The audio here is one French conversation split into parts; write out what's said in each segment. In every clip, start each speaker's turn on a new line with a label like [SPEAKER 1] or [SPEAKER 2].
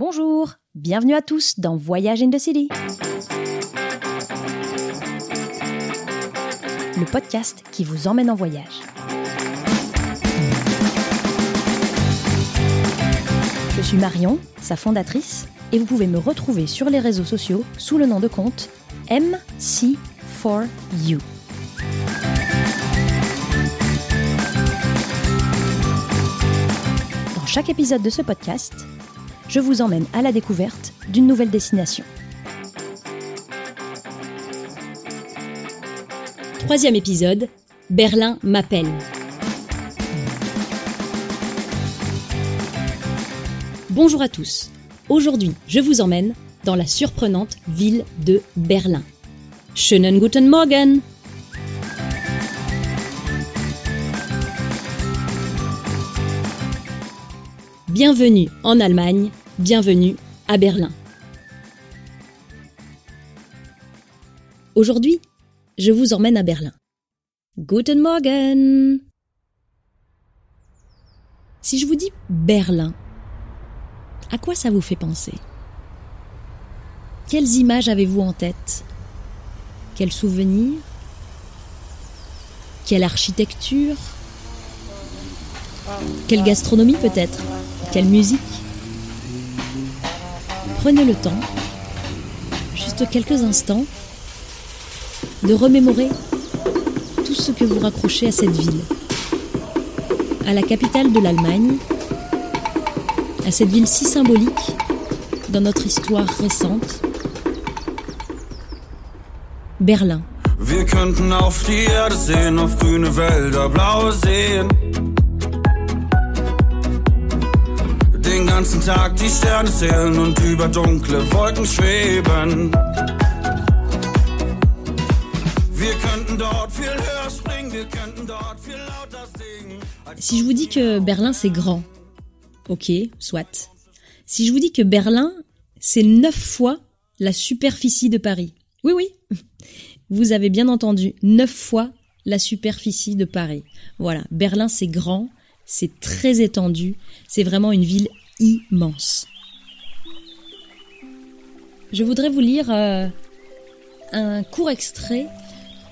[SPEAKER 1] Bonjour, bienvenue à tous dans Voyage in the City. Le podcast qui vous emmène en voyage. Je suis Marion, sa fondatrice, et vous pouvez me retrouver sur les réseaux sociaux sous le nom de compte MC4U. Dans chaque épisode de ce podcast, je vous emmène à la découverte d'une nouvelle destination. Troisième épisode, Berlin m'appelle. Bonjour à tous. Aujourd'hui, je vous emmène dans la surprenante ville de Berlin. Schönen guten Morgen! Bienvenue en Allemagne, bienvenue à Berlin. Aujourd'hui, je vous emmène à Berlin. Guten Morgen. Si je vous dis Berlin, à quoi ça vous fait penser? Quelles images avez-vous en tête? Quels souvenirs? Quelle architecture? Quelle gastronomie peut-être? Quelle musique Prenez le temps, juste quelques instants, de remémorer tout ce que vous raccrochez à cette ville, à la capitale de l'Allemagne, à cette ville si symbolique dans notre histoire récente, Berlin. Si je vous dis que Berlin c'est grand, ok, soit. Si je vous dis que Berlin c'est neuf fois la superficie de Paris, oui oui, vous avez bien entendu, neuf fois la superficie de Paris. Voilà, Berlin c'est grand, c'est très étendu, c'est vraiment une ville immense. Je voudrais vous lire euh, un court extrait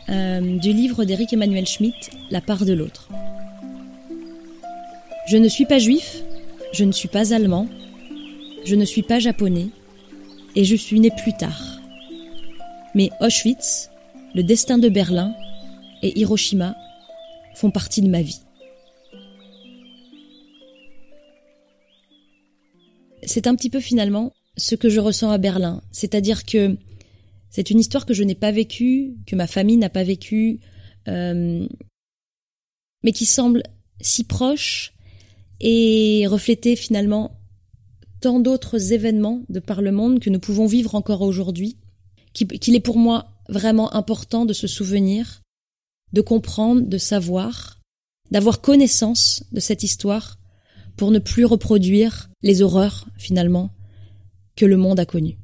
[SPEAKER 1] euh, du livre d'Éric Emmanuel Schmitt, La part de l'autre. Je ne suis pas juif, je ne suis pas allemand, je ne suis pas japonais, et je suis né plus tard. Mais Auschwitz, le destin de Berlin et Hiroshima font partie de ma vie. C'est un petit peu finalement ce que je ressens à Berlin, c'est-à-dire que c'est une histoire que je n'ai pas vécue, que ma famille n'a pas vécue, euh, mais qui semble si proche et refléter finalement tant d'autres événements de par le monde que nous pouvons vivre encore aujourd'hui, qu'il est pour moi vraiment important de se souvenir, de comprendre, de savoir, d'avoir connaissance de cette histoire pour ne plus reproduire les horreurs, finalement, que le monde a connues.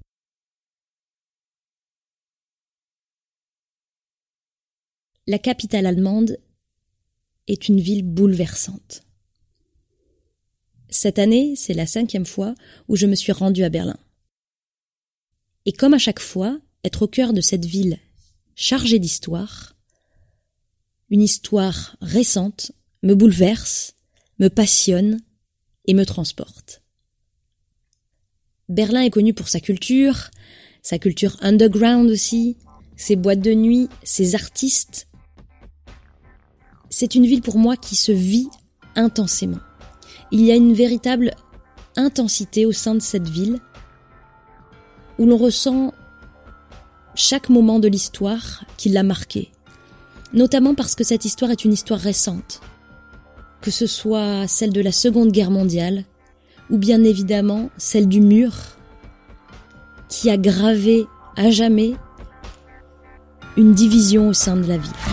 [SPEAKER 1] La capitale allemande est une ville bouleversante. Cette année, c'est la cinquième fois où je me suis rendue à Berlin. Et comme à chaque fois, être au cœur de cette ville chargée d'histoire, une histoire récente, me bouleverse, me passionne et me transporte. Berlin est connu pour sa culture, sa culture underground aussi, ses boîtes de nuit, ses artistes. C'est une ville pour moi qui se vit intensément. Il y a une véritable intensité au sein de cette ville où l'on ressent chaque moment de l'histoire qui l'a marqué, notamment parce que cette histoire est une histoire récente, que ce soit celle de la Seconde Guerre mondiale, ou bien évidemment celle du mur, qui a gravé à jamais une division au sein de la ville.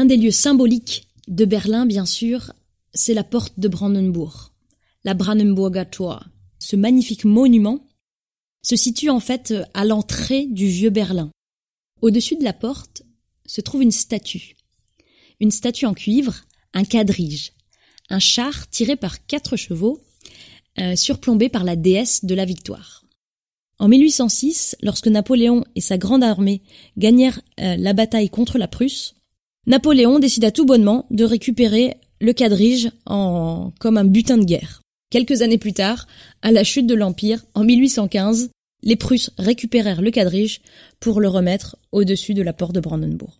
[SPEAKER 1] Un des lieux symboliques de Berlin, bien sûr, c'est la porte de Brandenburg, la Brandenburger Tor. Ce magnifique monument se situe en fait à l'entrée du vieux Berlin. Au-dessus de la porte se trouve une statue. Une statue en cuivre, un quadrige, un char tiré par quatre chevaux, euh, surplombé par la déesse de la victoire. En 1806, lorsque Napoléon et sa grande armée gagnèrent euh, la bataille contre la Prusse, Napoléon décida tout bonnement de récupérer le quadrige en, comme un butin de guerre. Quelques années plus tard, à la chute de l'Empire, en 1815, les Prusses récupérèrent le quadrige pour le remettre au-dessus de la porte de Brandenburg.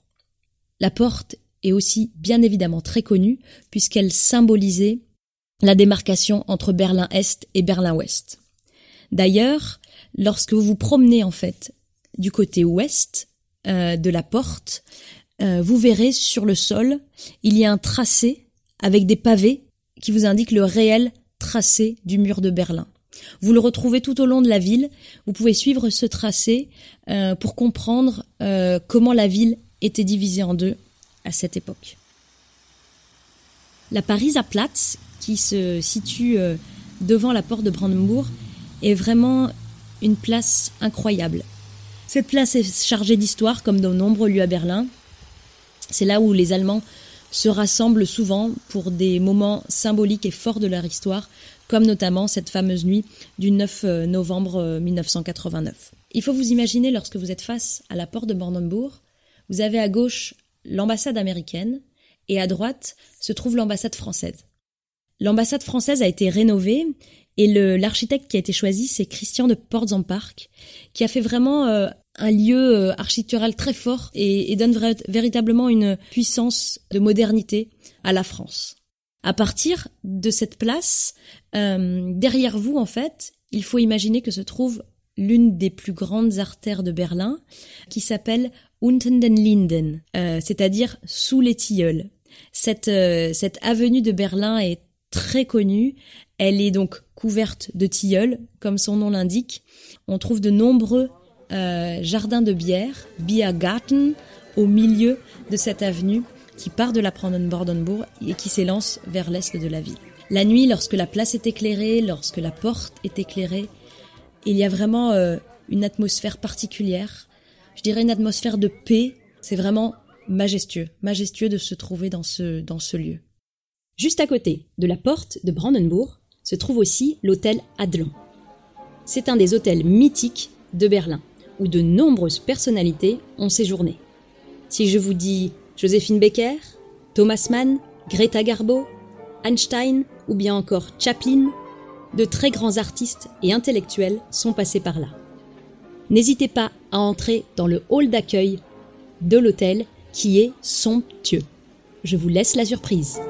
[SPEAKER 1] La porte est aussi bien évidemment très connue puisqu'elle symbolisait la démarcation entre Berlin-Est et Berlin-Ouest. D'ailleurs, lorsque vous vous promenez en fait du côté ouest euh, de la porte, euh, vous verrez sur le sol, il y a un tracé avec des pavés qui vous indiquent le réel tracé du mur de Berlin. Vous le retrouvez tout au long de la ville. Vous pouvez suivre ce tracé euh, pour comprendre euh, comment la ville était divisée en deux à cette époque. La Pariser Platz, qui se situe euh, devant la porte de Brandenburg, est vraiment une place incroyable. Cette place est chargée d'histoire, comme de nombreux lieux à Berlin. C'est là où les Allemands se rassemblent souvent pour des moments symboliques et forts de leur histoire, comme notamment cette fameuse nuit du 9 euh, novembre 1989. Il faut vous imaginer lorsque vous êtes face à la porte de Brandenburg, vous avez à gauche l'ambassade américaine et à droite se trouve l'ambassade française. L'ambassade française a été rénovée et l'architecte qui a été choisi, c'est Christian de Portzampark, qui a fait vraiment euh, un lieu euh, architectural très fort et, donne véritablement une puissance de modernité à la France. À partir de cette place, euh, derrière vous, en fait, il faut imaginer que se trouve l'une des plus grandes artères de Berlin, qui s'appelle Unten den Linden, euh, c'est-à-dire sous les tilleuls. Cette, cette avenue de Berlin est très connue. Elle est donc couverte de tilleuls, comme son nom l'indique. On trouve de nombreux euh, jardins de bière, Biergarten, au milieu de cette avenue qui part de la Brandenburg et qui s'élance vers l'est de la ville. La nuit, lorsque la place est éclairée, lorsque la porte est éclairée, il y a vraiment euh, une atmosphère particulière. Je dirais une atmosphère de paix. C'est vraiment majestueux, majestueux de se trouver dans ce, dans ce lieu. Juste à côté de la porte de Brandenburg se trouve aussi l'hôtel Adlan. C'est un des hôtels mythiques de Berlin, où de nombreuses personnalités ont séjourné. Si je vous dis Joséphine Becker, Thomas Mann, Greta Garbo, Einstein ou bien encore Chaplin, de très grands artistes et intellectuels sont passés par là. N'hésitez pas à entrer dans le hall d'accueil de l'hôtel qui est somptueux. Je vous laisse la surprise.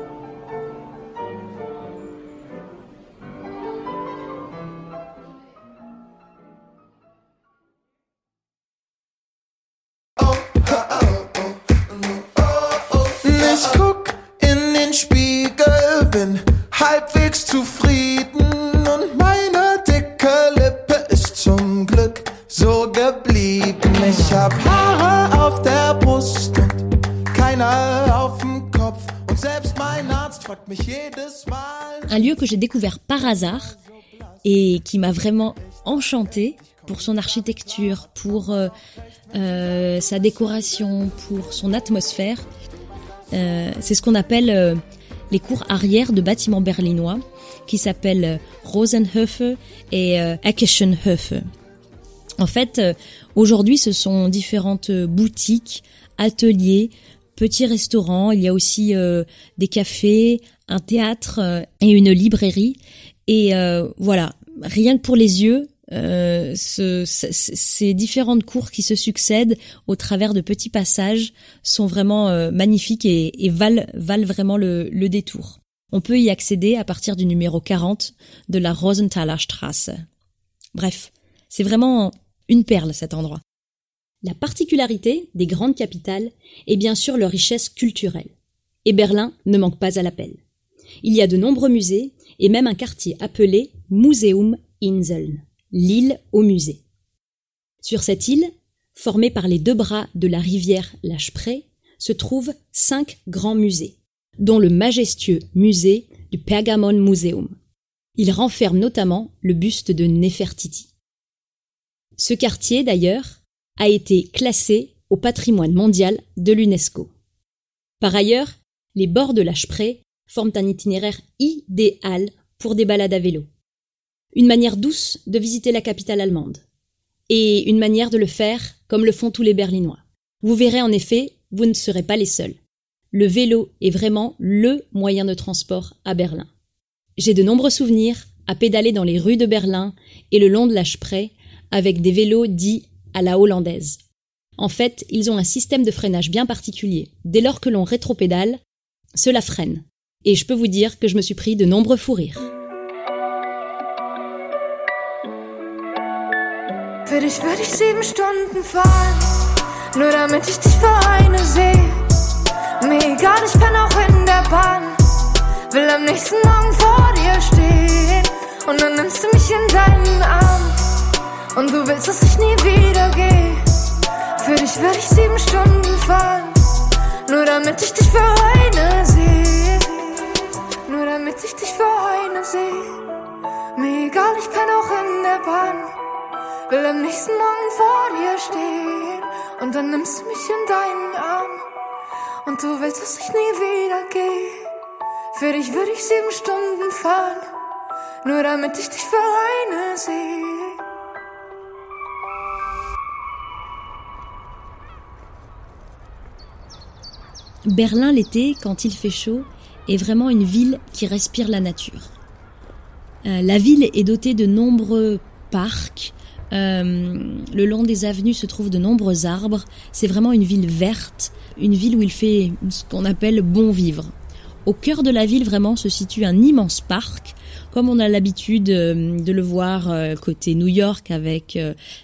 [SPEAKER 1] J'ai découvert par hasard et qui m'a vraiment enchanté pour son architecture, pour euh, euh, sa décoration, pour son atmosphère. Euh, c'est ce qu'on appelle les cours arrière de bâtiments berlinois, qui s'appellent Rosenhöfe et Eckechenhöfe. En fait, aujourd'hui, ce sont différentes boutiques, ateliers, petits restaurants. Il y a aussi des cafés, un théâtre euh, et une librairie. Et euh, voilà, rien que pour les yeux, euh, ce- ce- ces différentes cours qui se succèdent au travers de petits passages sont vraiment euh, magnifiques et, et valent, valent vraiment le, le détour. On peut y accéder à partir du numéro 40 de la Rosenthaler Straße. Bref, c'est vraiment une perle cet endroit. La particularité des grandes capitales est bien sûr leur richesse culturelle. Et Berlin ne manque pas à l'appel. Il y a de nombreux musées et même un quartier appelé Museum Inseln, l'île au musée. Sur cette île, formée par les deux bras de la rivière la Spree, se trouvent cinq grands musées. dont le majestueux musée du Pergamon Museum. Il renferme notamment le buste de Nefertiti. Ce quartier, d'ailleurs, a été classé au patrimoine mondial de l'UNESCO. Par ailleurs, les bords de la forment un itinéraire idéal pour des balades à vélo. Une manière douce de visiter la capitale allemande. Et une manière de le faire comme le font tous les Berlinois. Vous verrez en effet, vous ne serez pas les seuls. Le vélo est vraiment LE moyen de transport à Berlin. J'ai de nombreux souvenirs à pédaler dans les rues de Berlin et le long de la avec des vélos dits à la hollandaise. En fait, ils ont un système de freinage bien particulier. Dès lors que l'on rétropédale, cela freine. Et je peux vous dire que je me suis pris de nombreux fous rires.
[SPEAKER 2] Für dich würde ich sieben Stunden fahren, nur damit ich dich für eine sehe. Mir egal, ich kann auch in der Bahn, will am nächsten Morgen vor dir stehen. Und dann nimmst du mich in deinen Arm und du willst, dass ich nie wieder gehe. Für dich würde ich sieben Stunden fahren, nur damit ich dich für eine sehe. Damit ich dich für eine sehe. Mir egal, ich kann auch in der Bahn. Will am nächsten Morgen vor dir stehen und dann nimmst du mich in deinen Arm und du willst, dass ich nie wieder gehe. Für dich würde ich sieben Stunden fahren, nur damit ich dich für eine sehe.
[SPEAKER 1] Berlin l'été, quand il fait chaud, est vraiment une ville qui respire la nature. Euh, la ville est dotée de nombreux parcs. euh, le long des avenues se trouvent de nombreux arbres. C'est vraiment une ville verte, une ville où il fait ce qu'on appelle bon vivre. Au cœur de la ville, vraiment, se situe un immense parc, comme on a l'habitude euh, de le voir côté New York avec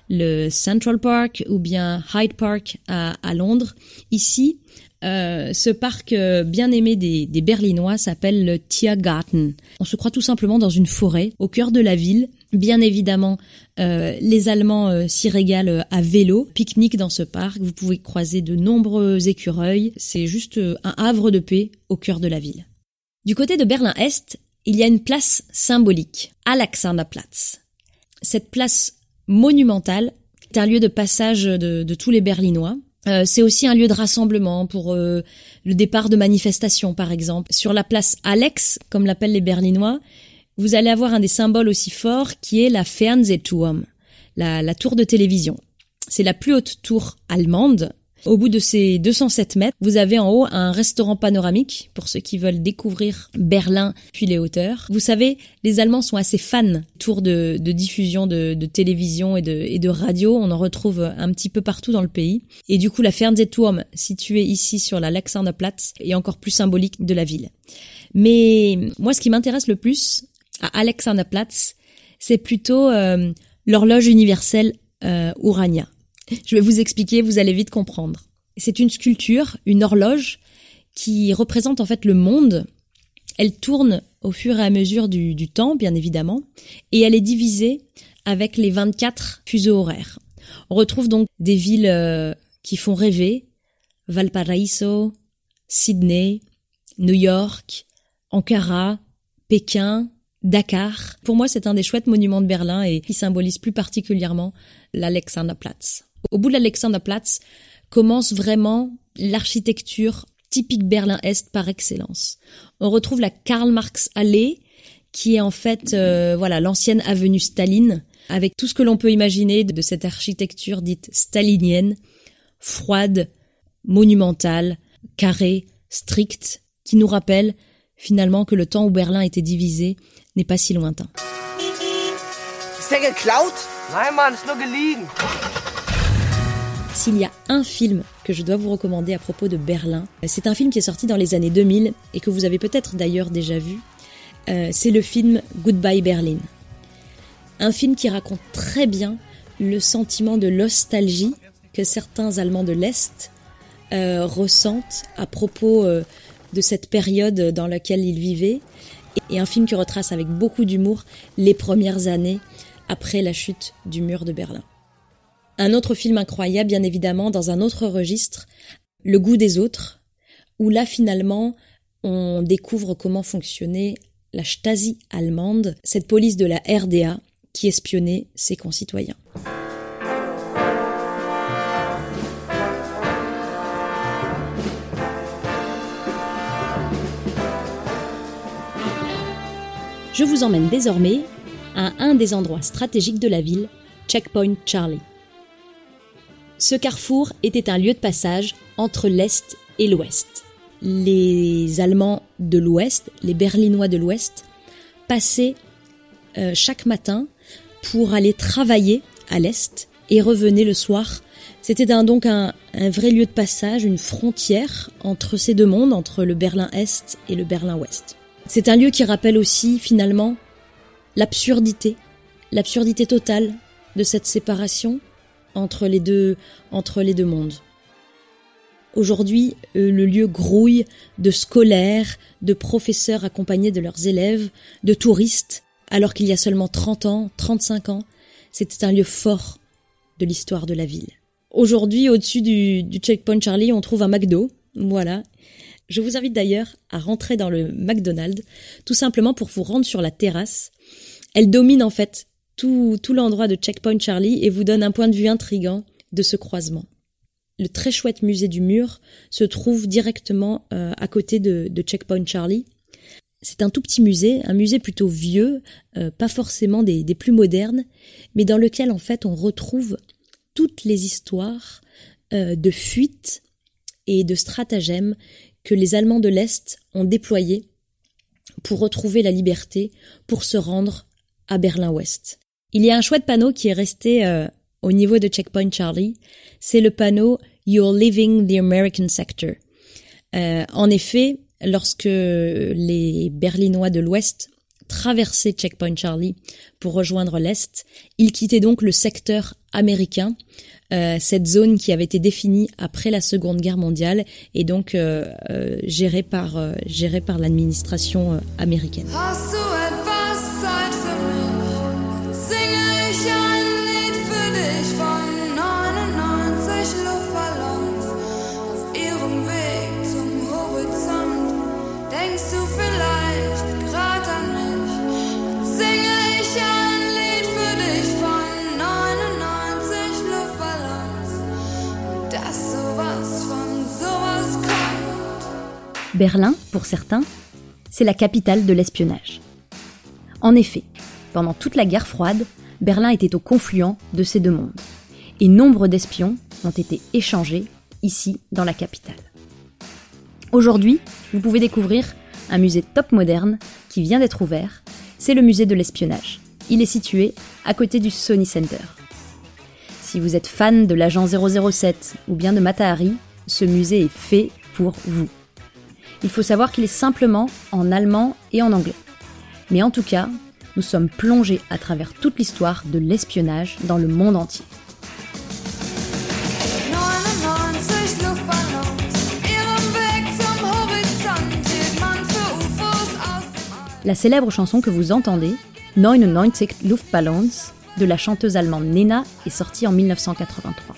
[SPEAKER 1] le Central Park ou bien Hyde Park à Londres. Ici, euh, ce parc euh, bien aimé des, des Berlinois s'appelle le Tiergarten. On se croit tout simplement dans une forêt au cœur de la ville. Bien évidemment, euh, les Allemands euh, s'y régalent euh, à vélo, pique-nique dans ce parc. Vous pouvez croiser de nombreux écureuils. C'est juste un havre de paix au cœur de la ville. Du côté de Berlin-Est, il y a une place symbolique, Alexanderplatz. Cette place monumentale est un lieu de passage de, de tous les Berlinois. Euh, c'est aussi un lieu de rassemblement pour euh, le départ de manifestations, par exemple. Sur la place Alex, comme l'appellent les Berlinois, vous allez avoir un des symboles aussi forts qui est la Fernsehturm, la, la tour de télévision. C'est la plus haute tour allemande. Au bout de ces 207 mètres, vous avez en haut un restaurant panoramique pour ceux qui veulent découvrir Berlin puis les hauteurs. Vous savez, les Allemands sont assez fans tour de, de diffusion de, télévision et de, radio. On en retrouve un petit peu partout dans le pays. Et du coup, la Fernsehturm, située ici sur la Alexanderplatz, est encore plus symbolique de la ville. Mais moi, ce qui m'intéresse le plus à Alexanderplatz, c'est plutôt euh, l'horloge universelle euh, Urania. Je vais vous expliquer, vous allez vite comprendre. C'est une sculpture, une horloge, qui représente en fait le monde. Elle tourne au fur et à mesure du, temps, bien évidemment, et elle est divisée avec les 24 fuseaux horaires. On retrouve donc des villes euh, qui font rêver, Valparaiso, Sydney, New York, Ankara, Pékin, Dakar. Pour moi, c'est un des chouettes monuments de Berlin et qui symbolise plus particulièrement l'Alexanderplatz. Au bout de l'Alexanderplatz commence vraiment l'architecture typique Berlin-Est par excellence. On retrouve la Karl Marx Allee, qui est en fait euh, voilà l'ancienne avenue Staline, avec tout ce que l'on peut imaginer de cette architecture dite stalinienne, froide, monumentale, carrée, stricte, qui nous rappelle finalement que le temps où Berlin était divisé n'est pas si lointain. S'il y a un film que je dois vous recommander à propos de Berlin, c'est un film qui est sorti dans les années 2000 et que vous avez peut-être d'ailleurs déjà vu. Euh, c'est le film Goodbye Berlin. Un film qui raconte très bien le sentiment de nostalgie que certains Allemands de l'Est euh, ressentent à propos euh, de cette période dans laquelle ils vivaient. Et un film qui retrace avec beaucoup d'humour les premières années après la chute du mur de Berlin. Un autre film incroyable, bien évidemment, dans un autre registre, Le goût des autres, où là finalement on découvre comment fonctionnait la Stasi allemande, cette police de la RDA qui espionnait ses concitoyens. Je vous emmène désormais à un des endroits stratégiques de la ville, Checkpoint Charlie. Ce carrefour était un lieu de passage entre l'Est et l'Ouest. Les Allemands de l'Ouest, les Berlinois de l'Ouest, passaient euh, chaque matin pour aller travailler à l'Est et revenaient le soir. C'était donc un, un vrai lieu de passage, une frontière entre ces deux mondes, entre le Berlin-Est et le Berlin-Ouest. C'est un lieu qui rappelle aussi finalement l'absurdité, l'absurdité totale de cette séparation entre les deux, entre les deux mondes. Aujourd'hui, euh, le lieu grouille de scolaires, de professeurs accompagnés de leurs élèves, de touristes, alors qu'il y a seulement 30 ans, 35 ans, c'était un lieu fort de l'histoire de la ville. Aujourd'hui, au-dessus du, du checkpoint Charlie, on trouve un McDo, voilà, je vous invite d'ailleurs à rentrer dans le McDonald's, tout simplement pour vous rendre sur la terrasse. Elle domine en fait tout, l'endroit de Checkpoint Charlie et vous donne un point de vue intrigant de ce croisement. Le très chouette musée du mur se trouve directement euh, à côté de, Checkpoint Charlie. C'est un tout petit musée, un musée plutôt vieux, euh, pas forcément des, plus modernes, mais dans lequel en fait on retrouve toutes les histoires euh, de fuites et de stratagèmes que les Allemands de l'Est ont déployé pour retrouver la liberté, pour se rendre à Berlin-Ouest. Il y a un chouette panneau qui est resté euh, au niveau de Checkpoint Charlie, c'est le panneau You're leaving the American sector. Euh, en effet, lorsque les Berlinois de l'Ouest traversaient Checkpoint Charlie pour rejoindre l'Est, ils quittaient donc le secteur américain euh, cette zone qui avait été définie après la Seconde Guerre mondiale et donc euh, euh, gérée par euh, gérée par l'administration américaine. Berlin, pour certains, c'est la capitale de l'espionnage. En effet, pendant toute la guerre froide, Berlin était au confluent de ces deux mondes, et nombre d'espions ont été échangés ici dans la capitale. Aujourd'hui, vous pouvez découvrir un musée top moderne qui vient d'être ouvert, c'est le musée de l'espionnage. Il est situé à côté du Sony Center. Si vous êtes fan de l'agent 007 ou bien de Matahari, ce musée est fait pour vous. Il faut savoir qu'il est simplement en allemand et en anglais. Mais en tout cas, nous sommes plongés à travers toute l'histoire de l'espionnage dans le monde entier. La célèbre chanson que vous entendez, 99 Luftballons, de la chanteuse allemande Nena, est sortie en 1983.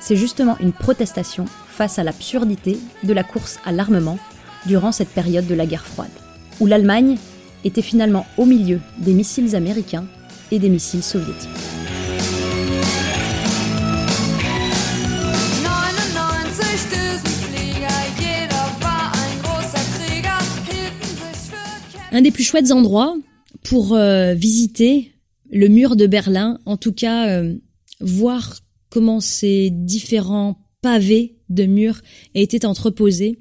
[SPEAKER 1] C'est justement une protestation face à l'absurdité de la course à l'armement durant cette période de la guerre froide, où l'Allemagne était finalement au milieu des missiles américains et des missiles soviétiques. Un des plus chouettes endroits pour euh, visiter le mur de Berlin, en tout cas euh, voir comment ces différents pavés de murs étaient entreposés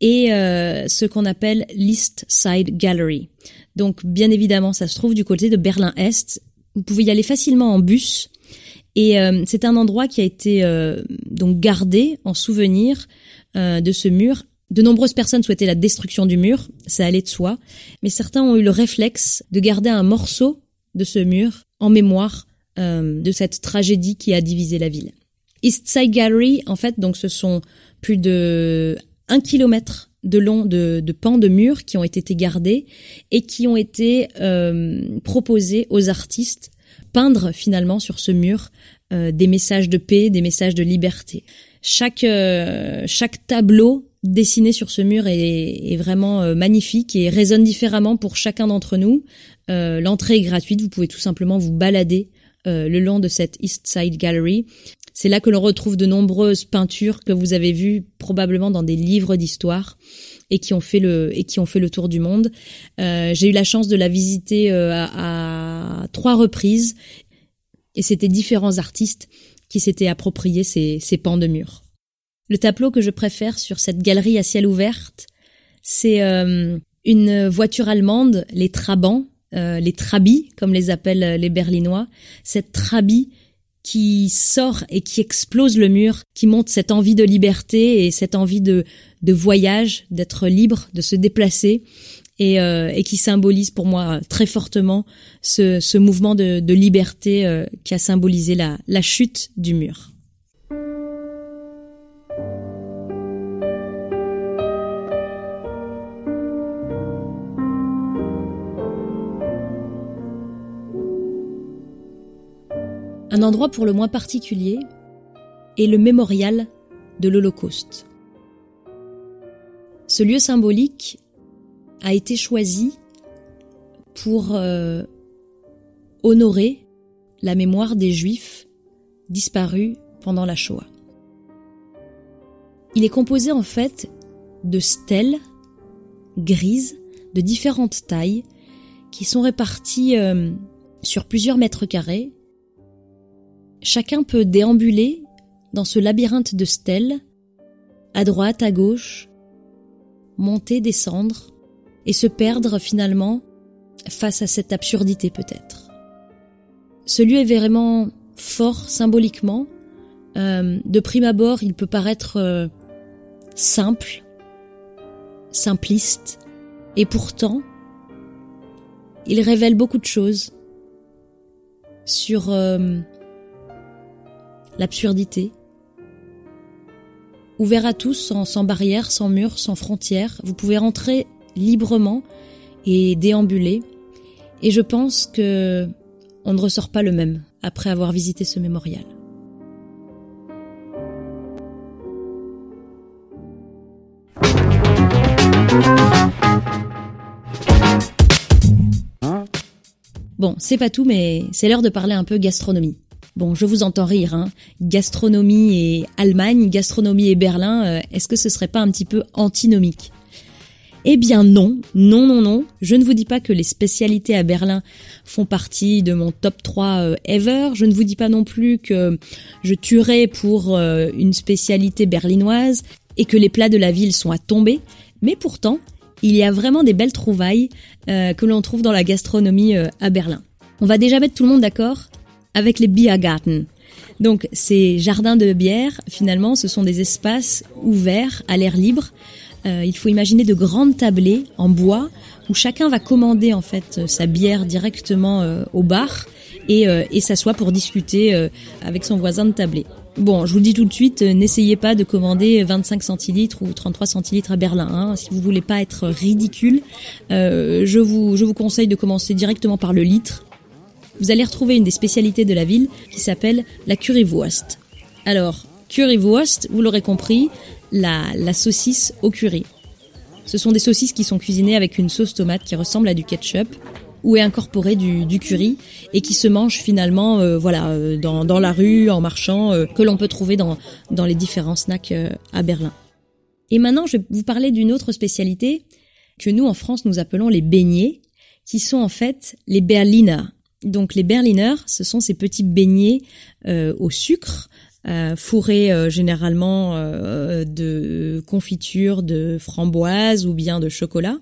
[SPEAKER 1] et euh, ce qu'on appelle l'East Side Gallery. Donc bien évidemment, ça se trouve du côté de Berlin-Est. Vous pouvez y aller facilement en bus. Et euh, c'est un endroit qui a été euh, donc gardé en souvenir euh, de ce mur. De nombreuses personnes souhaitaient la destruction du mur, ça allait de soi, mais certains ont eu le réflexe de garder un morceau de ce mur en mémoire euh, de cette tragédie qui a divisé la ville. East Side Gallery, en fait, donc ce sont plus de un kilomètre de long de, de pans de murs qui ont été gardés et qui ont été euh, proposés aux artistes peindre finalement sur ce mur euh, des messages de paix, des messages de liberté. Chaque euh, chaque tableau dessiné sur ce mur est, vraiment magnifique et résonne différemment pour chacun d'entre nous. L'entrée est gratuite, vous pouvez tout simplement vous balader le long de cette East Side Gallery. C'est là que l'on retrouve de nombreuses peintures que vous avez vues probablement dans des livres d'histoire et qui ont fait le et qui ont fait le tour du monde. Euh, J'ai eu la chance de la visiter euh, à, trois reprises et c'était différents artistes qui s'étaient appropriés ces, ces pans de mur. Le tableau que je préfère sur cette galerie à ciel ouvert, c'est euh, une voiture allemande, les Trabants, euh, les Trabis, comme les appellent les Berlinois. Cette Trabi qui sort et qui explose le mur, qui montre cette envie de liberté et cette envie de, de voyage, d'être libre, de se déplacer, et, euh, et, qui symbolise pour moi très fortement ce, ce mouvement de, de liberté euh, qui a symbolisé la, la chute du mur. Un endroit pour le moins particulier est le mémorial de l'Holocauste. Ce lieu symbolique a été choisi pour euh, honorer la mémoire des Juifs disparus pendant la Shoah. Il est composé en fait de stèles grises de différentes tailles qui sont réparties euh, sur plusieurs mètres carrés. Chacun peut déambuler dans ce labyrinthe de stèles, à droite, à gauche, monter, descendre, et se perdre finalement face à cette absurdité peut-être. Ce lieu est vraiment fort symboliquement. Euh, de prime abord, il peut paraître euh, simple, simpliste, et pourtant, il révèle beaucoup de choses sur euh, l'absurdité. Ouvert à tous, sans, sans barrières, sans murs, sans frontières, vous pouvez rentrer librement et déambuler. Et je pense que on ne ressort pas le même après avoir visité ce mémorial. Bon, c'est pas tout, mais c'est l'heure de parler un peu gastronomie. Bon, je vous entends rire, hein. Gastronomie et Allemagne, gastronomie et Berlin, euh, est-ce que ce serait pas un petit peu antinomique? Eh bien non, non, non, non. Je ne vous dis pas que les spécialités à Berlin font partie de mon top 3 euh, ever. Je ne vous dis pas non plus que je tuerai pour euh, une spécialité berlinoise et que les plats de la ville sont à tomber. Mais pourtant, il y a vraiment des belles trouvailles que l'on trouve dans la gastronomie à Berlin. On va déjà mettre tout le monde d'accord? Avec les Biergarten. Donc ces jardins de bière, finalement, ce sont des espaces ouverts à l'air libre euh, il faut imaginer de grandes tablées en bois où chacun va commander en fait euh, sa bière directement euh, au bar et, et s'assoit pour discuter avec son voisin de tablée. Bon, je vous le dis tout de suite, n'essayez pas de commander 25 centilitres ou 33 centilitres à Berlin. Hein, si vous voulez pas être ridicule, je vous je vous conseille de commencer directement par le litre. Vous allez retrouver une des spécialités de la ville qui s'appelle la currywurst. Alors, currywurst, vous l'aurez compris, la, saucisse au curry. Ce sont des saucisses qui sont cuisinées avec une sauce tomate qui ressemble à du ketchup où est incorporé du, curry et qui se mange finalement euh, voilà euh, dans, la rue en marchant euh, que l'on peut trouver dans, dans les différents snacks à Berlin. Et maintenant je vais vous parler d'une autre spécialité que nous en France nous appelons les beignets qui sont en fait les Berliner. Donc les Berliner, ce sont ces petits beignets au sucre euh, fourré euh, généralement euh, de confiture de framboise ou bien de chocolat,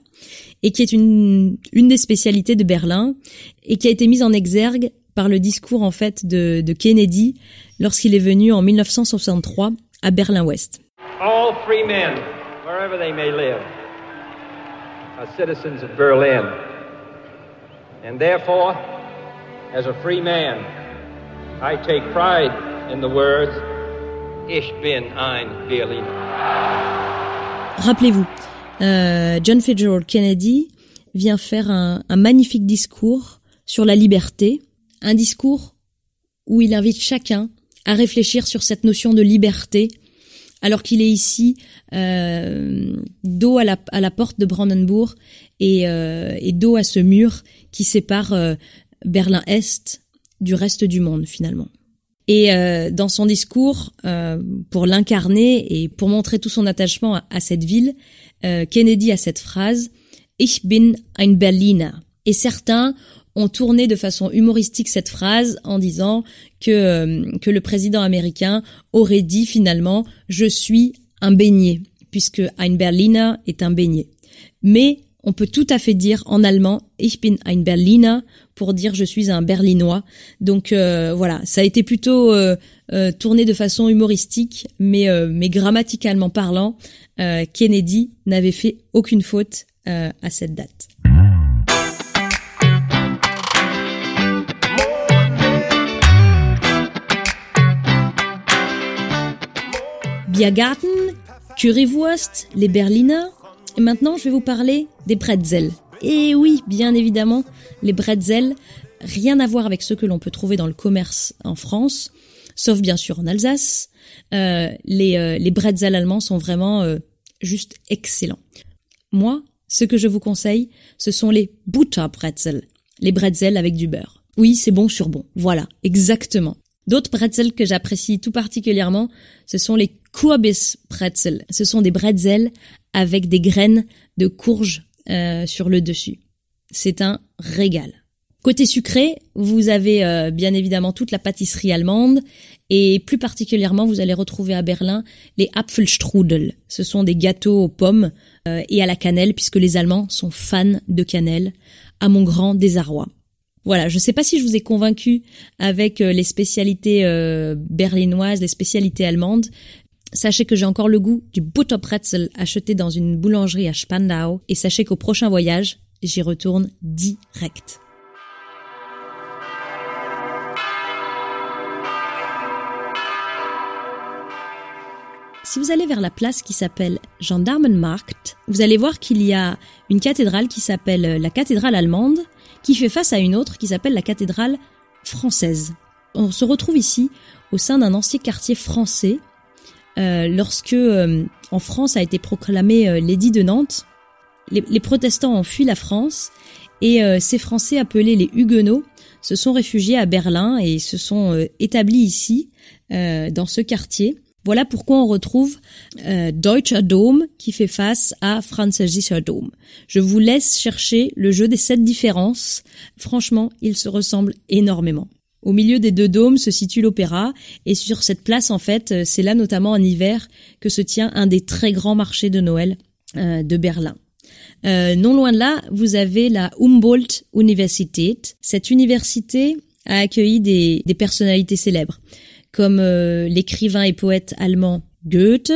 [SPEAKER 1] et qui est une, des spécialités de Berlin, et qui a été mise en exergue par le discours en fait de, de Kennedy lorsqu'il est venu en 1963 à Berlin-Ouest.
[SPEAKER 3] All free men, wherever they may live, are citizens of Berlin. And therefore, as a free man, I take pride in the words, Ich bin ein Berliner.
[SPEAKER 1] Rappelez-vous, euh, John Fitzgerald Kennedy vient faire un, magnifique discours sur la liberté, un discours où il invite chacun à réfléchir sur cette notion de liberté alors qu'il est ici euh, dos à la, porte de Brandenburg et, euh, et dos à ce mur qui sépare Berlin-Est du reste du monde finalement. Et euh, dans son discours, euh, pour l'incarner et pour montrer tout son attachement à, cette ville, euh, Kennedy a cette phrase Ich bin ein Berliner. Et certains ont tourné de façon humoristique cette phrase en disant que, euh, que le président américain aurait dit finalement je suis un beignet, puisque ein Berliner est un beignet. Mais on peut tout à fait dire en allemand Ich bin ein Berliner pour dire je suis un berlinois. Donc euh, voilà, ça a été plutôt euh, euh, tourné de façon humoristique, mais, mais grammaticalement parlant, Kennedy n'avait fait aucune faute à cette date. Biergarten, Currywurst, les Berliner. Et maintenant, je vais vous parler des pretzels. Et oui, bien évidemment, les bretzels, rien à voir avec ceux que l'on peut trouver dans le commerce en France, sauf bien sûr en Alsace. Euh, les, euh, les bretzels allemands sont vraiment euh, juste excellents. Moi, ce que je vous conseille, ce sont les Butterbrezel, les bretzels avec du beurre. Oui, c'est bon sur bon. Voilà, exactement. D'autres bretzels que j'apprécie tout particulièrement, ce sont les Kurbis-Brezel. Ce sont des bretzels avec des graines de courge euh, sur le dessus. C'est un régal. Côté sucré, vous avez euh, bien évidemment toute la pâtisserie allemande et plus particulièrement vous allez retrouver à Berlin les Apfelstrudel. Ce sont des gâteaux aux pommes euh, et à la cannelle puisque les Allemands sont fans de cannelle à mon grand désarroi. Voilà, je ne sais pas si je vous ai convaincu avec euh, les spécialités euh, berlinoises, les spécialités allemandes. Sachez que j'ai encore le goût du Butterbrezel acheté dans une boulangerie à Spandau et sachez qu'au prochain voyage, j'y retourne direct. Si vous allez vers la place qui s'appelle Gendarmenmarkt, vous allez voir qu'il y a une cathédrale qui s'appelle euh, la cathédrale allemande, qui fait face à une autre qui s'appelle la cathédrale française. On se retrouve ici au sein d'un ancien quartier français. Euh, lorsque euh, en France a été proclamé euh, l'édit de Nantes, les, les protestants ont fui la France et euh, ces Français appelés les Huguenots se sont réfugiés à Berlin et se sont euh, établis ici, dans ce quartier. Voilà pourquoi on retrouve Deutscher Dom qui fait face à Französischer Dom. Je vous laisse chercher le jeu des sept différences. Franchement, ils se ressemblent énormément. Au milieu des deux dômes se situe l'opéra et sur cette place en fait, euh, c'est là notamment en hiver que se tient un des très grands marchés de Noël euh, de Berlin. Euh, non loin de là, vous avez la Humboldt Universität. Cette université a accueilli des, personnalités célèbres comme l'écrivain et poète allemand Goethe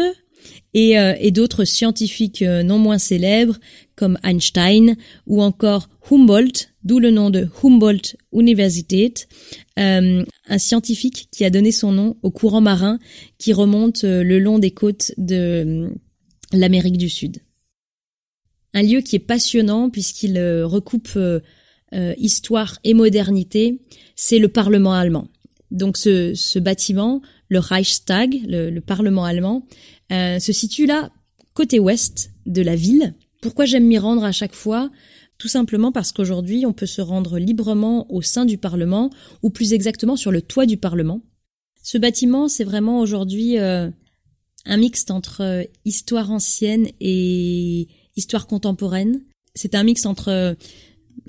[SPEAKER 1] et, d'autres scientifiques non moins célèbres comme Einstein ou encore Humboldt, d'où le nom de Humboldt Universität, euh, un scientifique qui a donné son nom au courant marin qui remonte euh, le long des côtes de euh, l'Amérique du Sud. Un lieu qui est passionnant puisqu'il recoupe histoire et modernité, c'est le Parlement allemand. Donc ce, bâtiment, le Reichstag, le, le Parlement allemand, se situe là, côté ouest de la ville. Pourquoi j'aime m'y rendre à chaque fois? Tout simplement parce qu'aujourd'hui, on peut se rendre librement au sein du Parlement, ou plus exactement sur le toit du Parlement. Ce bâtiment, c'est vraiment aujourd'hui euh, un mixte entre euh, histoire ancienne et histoire contemporaine. C'est un mix entre euh,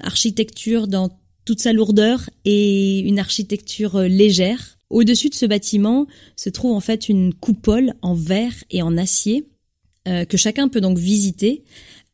[SPEAKER 1] architecture dans toute sa lourdeur et une architecture euh, légère. Au-dessus de ce bâtiment se trouve en fait une coupole en verre et en acier euh, que chacun peut donc visiter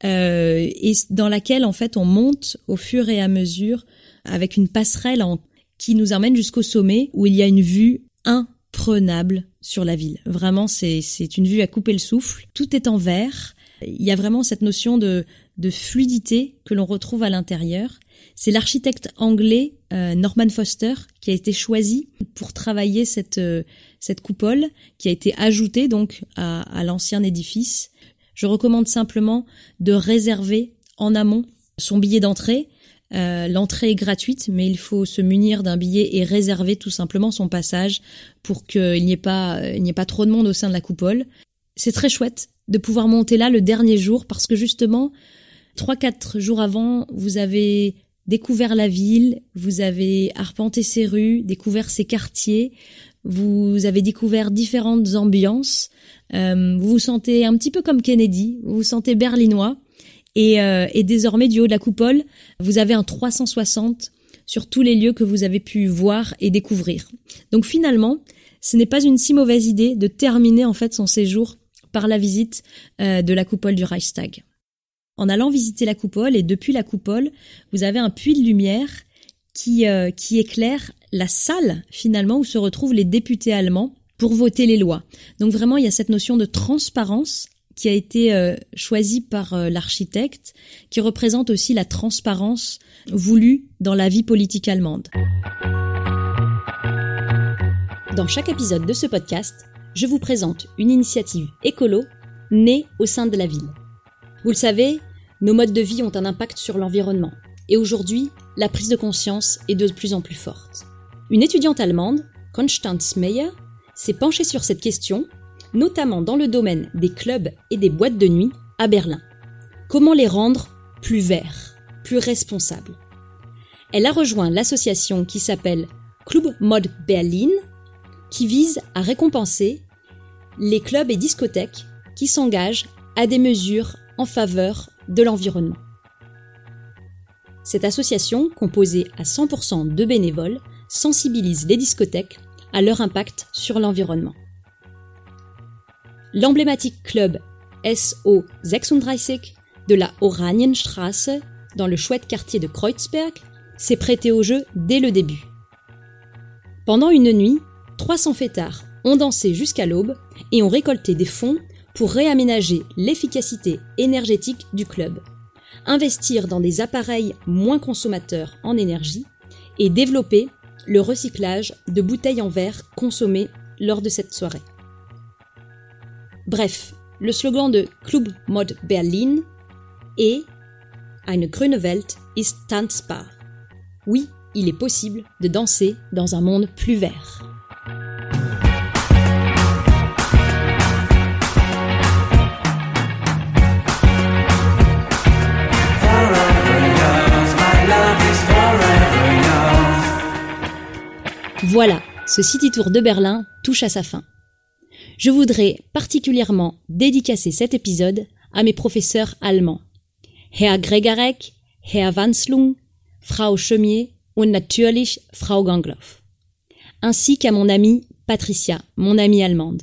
[SPEAKER 1] euh, et dans laquelle en fait on monte au fur et à mesure avec une passerelle en- qui nous emmène jusqu'au sommet où il y a une vue imprenable sur la ville. Vraiment, c'est une vue à couper le souffle. Tout est en verre. Il y a vraiment cette notion de, de fluidité que l'on retrouve à l'intérieur. C'est l'architecte anglais euh, Norman Foster qui a été choisi pour travailler cette euh, cette coupole qui a été ajoutée donc à, à l'ancien édifice. Je recommande simplement de réserver en amont son billet d'entrée. Euh, L'entrée est gratuite, mais il faut se munir d'un billet et réserver tout simplement son passage pour qu'il n'y ait pas il n'y ait pas trop de monde au sein de la coupole. c'est très chouette de pouvoir monter là le dernier jour parce que justement, trois, quatre jours avant, vous avez découvert la ville, vous avez arpenté ses rues, découvert ses quartiers, vous avez découvert différentes ambiances, euh, vous vous sentez un petit peu comme Kennedy, vous vous sentez berlinois, et, euh, et désormais du haut de la coupole, vous avez un 360 sur tous les lieux que vous avez pu voir et découvrir. Donc finalement, ce n'est pas une si mauvaise idée de terminer en fait son séjour par la visite euh, de la coupole du Reichstag. En allant visiter la coupole et depuis la coupole, vous avez un puits de lumière qui, euh, qui éclaire la salle finalement où se retrouvent les députés allemands pour voter les lois. Donc vraiment, il y a cette notion de transparence qui a été euh, choisie par euh, l'architecte, qui représente aussi la transparence voulue dans la vie politique allemande. Dans chaque épisode de ce podcast, je vous présente une initiative écolo née au sein de la ville. Vous le savez, nos modes de vie ont un impact sur l'environnement. Et aujourd'hui, la prise de conscience est de plus en plus forte. Une étudiante allemande, Constance Meyer, s'est penchée sur cette question, notamment dans le domaine des clubs et des boîtes de nuit à Berlin. Comment les rendre plus verts, plus responsables? Elle a rejoint l'association qui s'appelle Club Mod Berlin, qui vise à récompenser les clubs et discothèques qui s'engagent à des mesures en faveur de l'environnement. Cette association, composée à 100% de bénévoles, sensibilise les discothèques à leur impact sur l'environnement. L'emblématique club SO 36 de la Oranienstraße, dans le chouette quartier de Kreuzberg, s'est prêté au jeu dès le début. Pendant une nuit, 300 fêtards ont dansé jusqu'à l'aube et ont récolté des fonds pour réaménager l'efficacité énergétique du club, investir dans des appareils moins consommateurs en énergie et développer le recyclage de bouteilles en verre consommées lors de cette soirée. Bref, le slogan de Club Mod Berlin est Eine grüne Welt ist tanzbar. Oui, il est possible de danser dans un monde plus vert. Voilà, ce City Tour de Berlin touche à sa fin. Je voudrais particulièrement dédicacer cet épisode à mes professeurs allemands, Herr Gregarek, Herr Wanslung, Frau Chemier und natürlich Frau Gangloff, ainsi qu'à mon amie Patricia, mon amie allemande.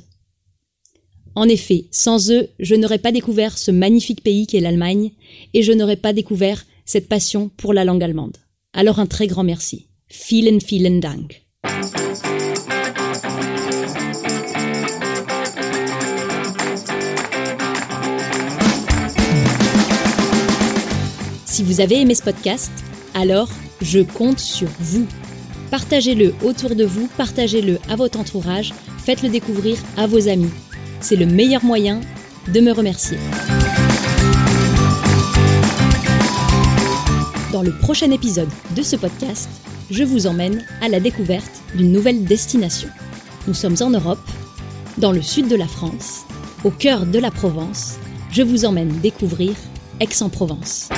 [SPEAKER 1] En effet, sans eux, je n'aurais pas découvert ce magnifique pays qu'est l'Allemagne et je n'aurais pas découvert cette passion pour la langue allemande. Alors un très grand merci. Vielen, vielen Dank. Si vous avez aimé ce podcast, alors je compte sur vous. Partagez-le autour de vous, partagez-le à votre entourage, faites-le découvrir à vos amis. C'est le meilleur moyen de me remercier. Dans le prochain épisode de ce podcast, je vous emmène à la découverte d'une nouvelle destination. Nous sommes en Europe, dans le sud de la France, au cœur de la Provence. Je vous emmène découvrir Aix-en-Provence.